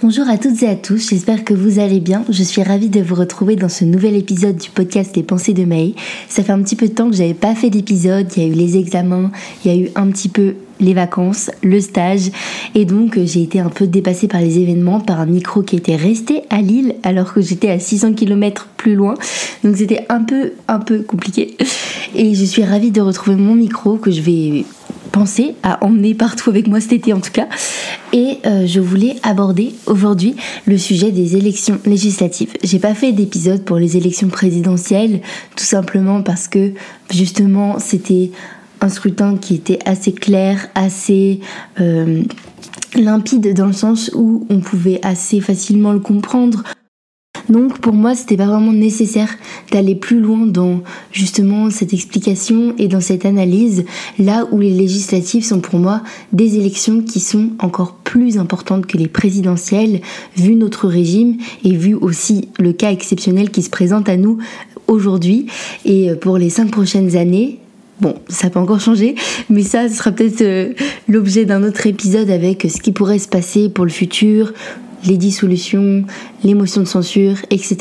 Bonjour à toutes et à tous, j'espère que vous allez bien. Je suis ravie de vous retrouver dans ce nouvel épisode du podcast Les pensées de May. Ça fait un petit peu de temps que j'avais pas fait d'épisode, il y a eu les examens, il y a eu un petit peu les vacances, le stage et donc j'ai été un peu dépassée par les événements, par un micro qui était resté à Lille alors que j'étais à 600 km plus loin. Donc c'était un peu un peu compliqué et je suis ravie de retrouver mon micro que je vais à emmener partout avec moi cet été en tout cas. Et euh, je voulais aborder aujourd'hui le sujet des élections législatives. J'ai pas fait d'épisode pour les élections présidentielles, tout simplement parce que justement c'était un scrutin qui était assez clair, assez euh, limpide dans le sens où on pouvait assez facilement le comprendre. Donc pour moi, c'était pas vraiment nécessaire d'aller plus loin dans justement cette explication et dans cette analyse, là où les législatives sont pour moi des élections qui sont encore plus importantes que les présidentielles, vu notre régime et vu aussi le cas exceptionnel qui se présente à nous aujourd'hui. Et pour les cinq prochaines années, Bon, ça peut encore changer, mais ça, sera peut-être euh, l'objet d'un autre épisode avec ce qui pourrait se passer pour le futur, les dissolutions, les motions de censure, etc.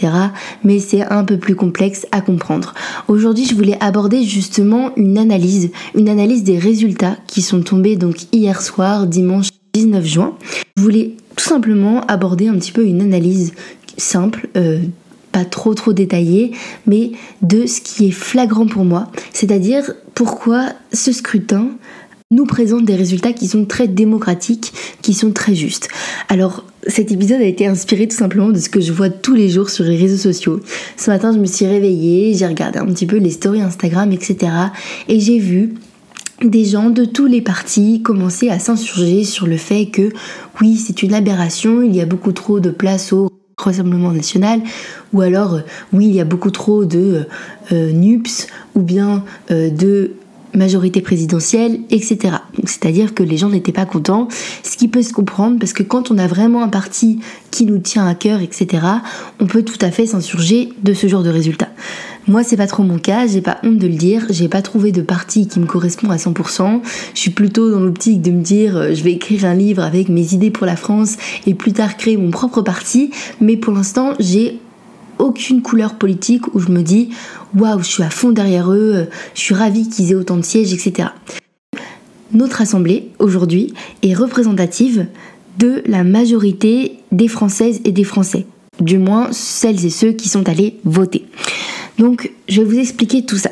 Mais c'est un peu plus complexe à comprendre. Aujourd'hui, je voulais aborder justement une analyse, une analyse des résultats qui sont tombés donc hier soir, dimanche 19 juin. Je voulais tout simplement aborder un petit peu une analyse simple. Euh, pas trop trop détaillée, mais de ce qui est flagrant pour moi, c'est-à-dire pourquoi ce scrutin nous présente des résultats qui sont très démocratiques, qui sont très justes. Alors, cet épisode a été inspiré tout simplement de ce que je vois tous les jours sur les réseaux sociaux. Ce matin, je me suis réveillée, j'ai regardé un petit peu les stories Instagram, etc. Et j'ai vu des gens de tous les partis commencer à s'insurger sur le fait que oui, c'est une aberration, il y a beaucoup trop de place au Rassemblement national, ou alors oui, il y a beaucoup trop de euh, NUPS, ou bien euh, de majorité présidentielle, etc. C'est-à-dire que les gens n'étaient pas contents, ce qui peut se comprendre parce que quand on a vraiment un parti qui nous tient à cœur, etc., on peut tout à fait s'insurger de ce genre de résultats. Moi, c'est pas trop mon cas, j'ai pas honte de le dire, j'ai pas trouvé de parti qui me correspond à 100%. Je suis plutôt dans l'optique de me dire, euh, je vais écrire un livre avec mes idées pour la France et plus tard créer mon propre parti, mais pour l'instant, j'ai aucune couleur politique où je me dis waouh, je suis à fond derrière eux, euh, je suis ravie qu'ils aient autant de sièges, etc. Notre assemblée aujourd'hui est représentative de la majorité des Françaises et des Français, du moins celles et ceux qui sont allés voter. Donc je vais vous expliquer tout ça.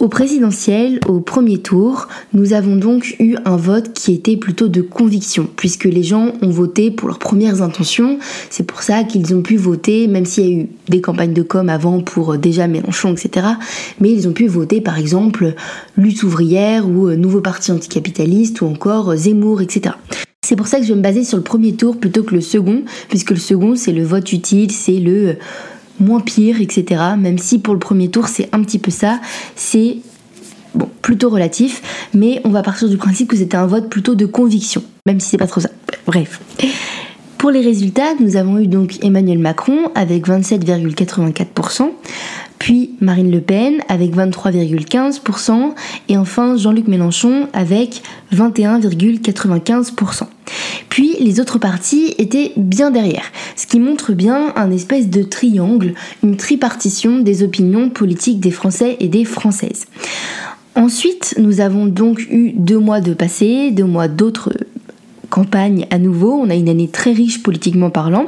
Au présidentiel, au premier tour, nous avons donc eu un vote qui était plutôt de conviction, puisque les gens ont voté pour leurs premières intentions. C'est pour ça qu'ils ont pu voter, même s'il y a eu des campagnes de com avant pour euh, déjà Mélenchon, etc. Mais ils ont pu voter par exemple Lutte ouvrière ou euh, Nouveau Parti anticapitaliste ou encore euh, Zemmour, etc. C'est pour ça que je vais me baser sur le premier tour plutôt que le second, puisque le second c'est le vote utile, c'est le moins pire, etc. Même si pour le premier tour c'est un petit peu ça, c'est bon, plutôt relatif, mais on va partir du principe que c'était un vote plutôt de conviction, même si c'est pas trop ça. Bref. Pour les résultats, nous avons eu donc Emmanuel Macron avec 27,84%, puis Marine Le Pen avec 23,15% et enfin Jean-Luc Mélenchon avec 21,95%. Puis les autres partis étaient bien derrière, ce qui montre bien un espèce de triangle, une tripartition des opinions politiques des Français et des Françaises. Ensuite, nous avons donc eu deux mois de passé, deux mois d'autres campagne à nouveau, on a une année très riche politiquement parlant,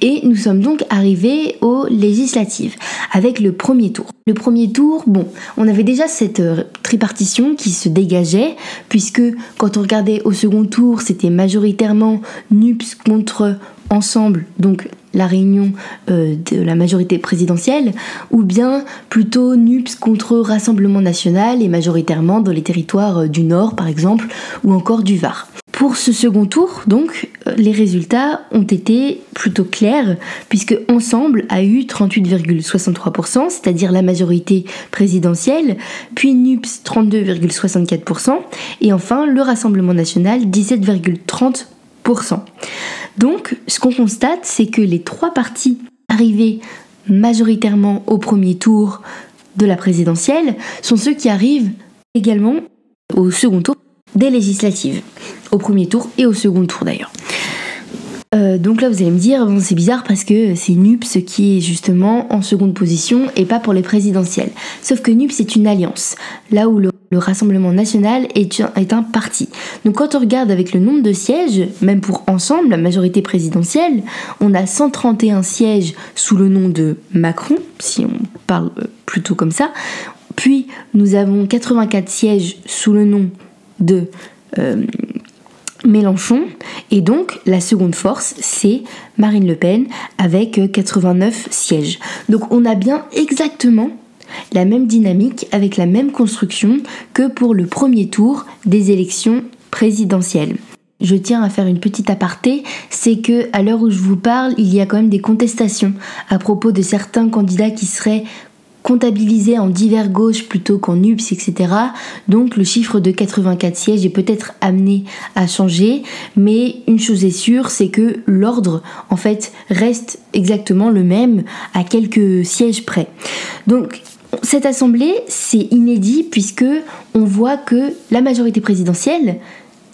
et nous sommes donc arrivés aux législatives avec le premier tour. Le premier tour, bon, on avait déjà cette euh, tripartition qui se dégageait, puisque quand on regardait au second tour, c'était majoritairement NUPS contre Ensemble, donc la réunion euh, de la majorité présidentielle, ou bien plutôt NUPS contre Rassemblement national et majoritairement dans les territoires euh, du Nord par exemple, ou encore du Var. Pour ce second tour, donc, euh, les résultats ont été plutôt clairs, puisque Ensemble a eu 38,63%, c'est-à-dire la majorité présidentielle, puis NUPS 32,64%, et enfin le Rassemblement national 17,30%. Donc, ce qu'on constate, c'est que les trois partis arrivés majoritairement au premier tour de la présidentielle sont ceux qui arrivent également au second tour des législatives, au premier tour et au second tour d'ailleurs. Euh, donc là, vous allez me dire, bon, c'est bizarre parce que c'est NUPS qui est justement en seconde position et pas pour les présidentielles. Sauf que NUPS est une alliance, là où le, Rassemblement national est un, parti. Donc quand on regarde avec le nombre de sièges, même pour ensemble, la majorité présidentielle, on a 131 sièges sous le nom de Macron, si on parle euh, plutôt comme ça. Puis nous avons 84 sièges sous le nom de euh, Mélenchon. Et donc, la seconde force, c'est Marine Le Pen avec 89 sièges. Donc, on a bien exactement la même dynamique avec la même construction que pour le premier tour des élections présidentielles. Je tiens à faire une petite aparté, c'est que à l'heure où je vous parle, il y a quand même des contestations à propos de certains candidats qui seraient comptabilisé en divers gauche plutôt qu'en UPS, etc. Donc le chiffre de 84 sièges est peut-être amené à changer, mais une chose est sûre, c'est que l'ordre en fait reste exactement le même à quelques sièges près. Donc cette assemblée, c'est inédit puisque on voit que la majorité présidentielle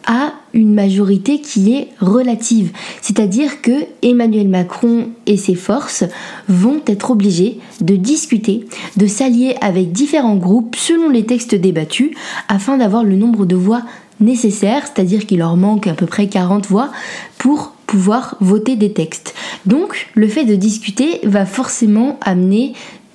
a une majorité qui est relative. C'est-à-dire que Emmanuel Macron et ses forces vont être obligés de discuter, de s'allier avec différents groupes selon les textes débattus afin d'avoir le nombre de voix nécessaire, c'est-à-dire qu'il leur manque à peu près 40 voix pour pouvoir voter des textes. Donc le fait de discuter va forcément amener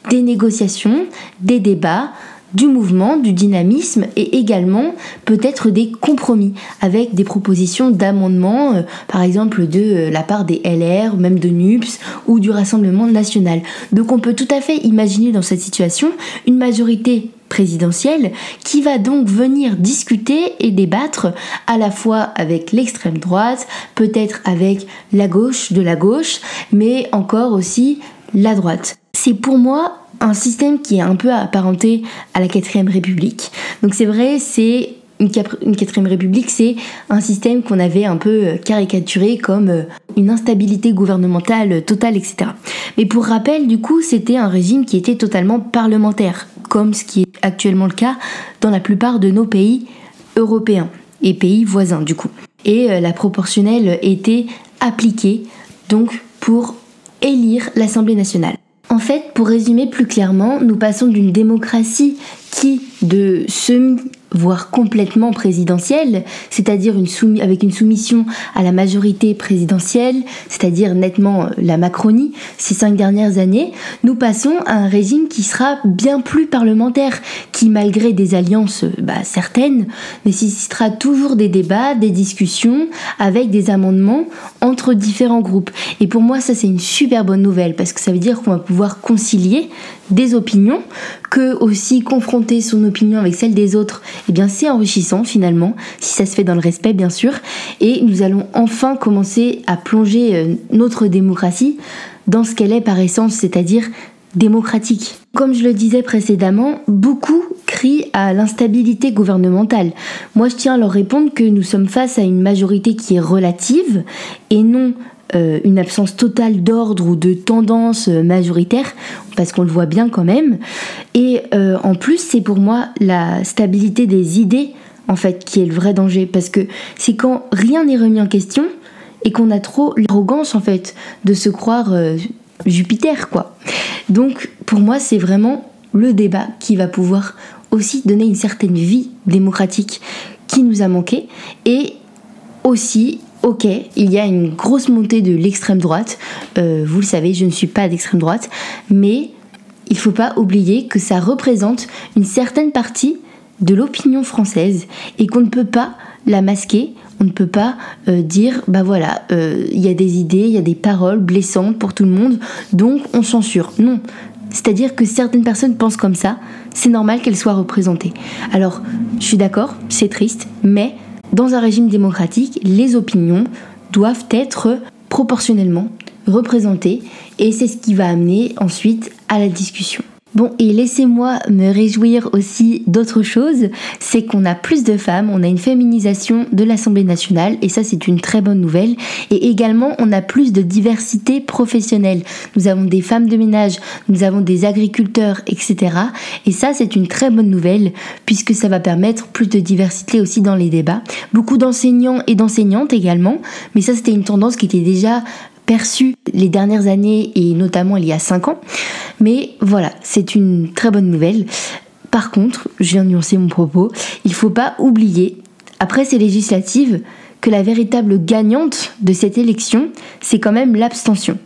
des négociations, des débats, du mouvement, du dynamisme et également peut-être des compromis avec des propositions d'amendement, euh, par exemple de euh, la part des LR, même de NUPS ou du Rassemblement national. Donc on peut tout à fait imaginer dans cette situation une majorité présidentielle qui va donc venir discuter et débattre à la fois avec l'extrême droite, peut-être avec la gauche de la gauche, mais encore aussi la droite. C'est pour moi un système qui est un peu apparenté à la quatrième république. Donc c'est vrai, c'est une, quatrième république, c'est un système qu'on avait un peu euh, caricaturé comme euh, une instabilité gouvernementale totale, etc. Mais pour rappel, du coup, c'était un régime qui était totalement parlementaire, comme ce qui est actuellement le cas dans la plupart de nos pays européens et pays voisins, du coup. Et euh, la proportionnelle était appliquée, donc, pour élire l'Assemblée nationale. En fait, pour résumer plus clairement, nous passons d'une démocratie qui, de semi voire complètement présidentielle, c'est-à-dire avec une soumission à la majorité présidentielle, c'est-à-dire nettement euh, la Macronie, ces cinq dernières années, nous passons à un régime qui sera bien plus parlementaire, qui malgré des alliances euh, bah, certaines, nécessitera toujours des débats, des discussions, avec des amendements entre différents groupes. Et pour moi, ça c'est une super bonne nouvelle, parce que ça veut dire qu'on va pouvoir concilier des opinions, que aussi confronter son opinion avec celle des autres, eh bien c'est enrichissant finalement, si ça se fait dans le respect bien sûr, et nous allons enfin commencer à plonger euh, notre démocratie dans ce qu'elle est par essence, c'est-à-dire démocratique. Comme je le disais précédemment, beaucoup crient à l'instabilité gouvernementale. Moi, je tiens à leur répondre que nous sommes face à une majorité qui est relative et non une absence totale d'ordre ou de tendance euh, majoritaire, parce qu'on le voit bien quand même. Et euh, en plus, c'est pour moi la stabilité des idées, en fait, qui est le vrai danger, parce que c'est quand rien n'est remis en question et qu'on a trop l'arrogance, en fait, de se croire Jupiter, quoi. Donc, pour moi, c'est vraiment le débat qui va pouvoir aussi donner une certaine vie démocratique qui nous a manqué et aussi ok, il y a une grosse montée de l'extrême droite. Euh, vous le savez, je ne suis pas d'extrême droite, mais il ne faut pas oublier que ça représente une certaine partie de l'opinion française et qu'on ne peut pas la masquer. On ne peut pas euh, dire, bah voilà, euh, il y a des idées, il y a des paroles blessantes pour tout le monde, donc on censure. Non. C'est-à-dire que certaines personnes pensent comme ça, c'est normal qu'elles soient représentées. Alors, je suis d'accord, c'est triste, mais dans un régime démocratique, les opinions doivent être proportionnellement représentées et c'est ce qui va amener ensuite à la discussion. Bon, et laissez-moi me réjouir aussi d'autres choses, c'est qu'on a plus de femmes, on a une féminisation de l'Assemblée nationale, et ça c'est une très bonne nouvelle, et également on a plus de diversité professionnelle. Nous avons des femmes de ménage, nous avons des agriculteurs, etc. Et ça c'est une très bonne nouvelle, puisque ça va permettre plus de diversité aussi dans les débats. Beaucoup d'enseignants et d'enseignantes également, mais ça c'était une tendance qui était déjà perçue les dernières années et notamment il y a 5 ans. Mais voilà, c'est une très bonne nouvelle. Par contre, je viens nuancer mon propos, il ne faut pas oublier, après ces législatives, que la véritable gagnante de cette élection, c'est quand même l'abstention.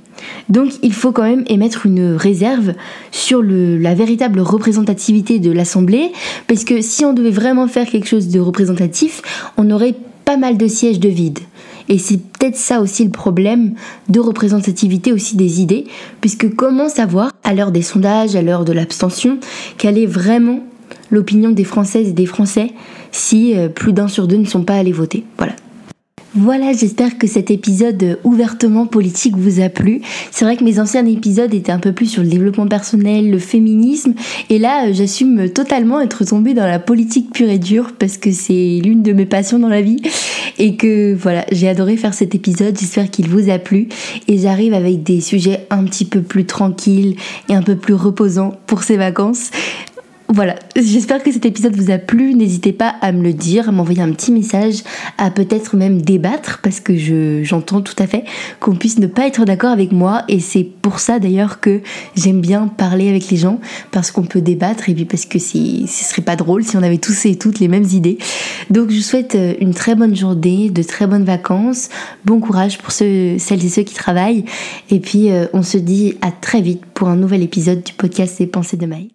Donc il faut quand même émettre une réserve sur la véritable représentativité de l'Assemblée, parce que si on devait vraiment faire quelque chose de représentatif, on aurait pas mal de sièges de vide. Et c'est peut-être ça aussi le problème de représentativité aussi des idées, puisque comment savoir, à l'heure des sondages, à l'heure de l'abstention, quelle est vraiment l'opinion des Françaises et des Français si euh, plus d'un sur deux ne sont pas allés voter? Voilà. Voilà, j'espère que cet épisode ouvertement politique vous a plu. C'est vrai que mes anciens épisodes étaient un peu plus sur le développement personnel, le féminisme, et là j'assume totalement être tombée dans la politique pure et dure parce que c'est l'une de mes passions dans la vie et que voilà, j'ai adoré faire cet épisode, j'espère qu'il vous a plu et j'arrive avec des sujets un petit peu plus tranquilles et un peu plus reposants pour ces vacances. Voilà, j'espère que cet épisode vous a plu. N'hésitez pas à me le dire, à m'envoyer un petit message, à peut-être même débattre, parce que j'entends tout à fait qu'on puisse ne pas être d'accord avec moi. Et c'est pour ça d'ailleurs que j'aime bien parler avec les gens, parce qu'on peut débattre, et puis parce que ce serait pas drôle si on avait tous et toutes les mêmes idées. Donc je vous souhaite euh, une très bonne journée, de très bonnes vacances, bon courage pour ceux, celles et ceux qui travaillent. Et puis euh, on se dit à très vite pour un nouvel épisode du podcast des pensées de Maï.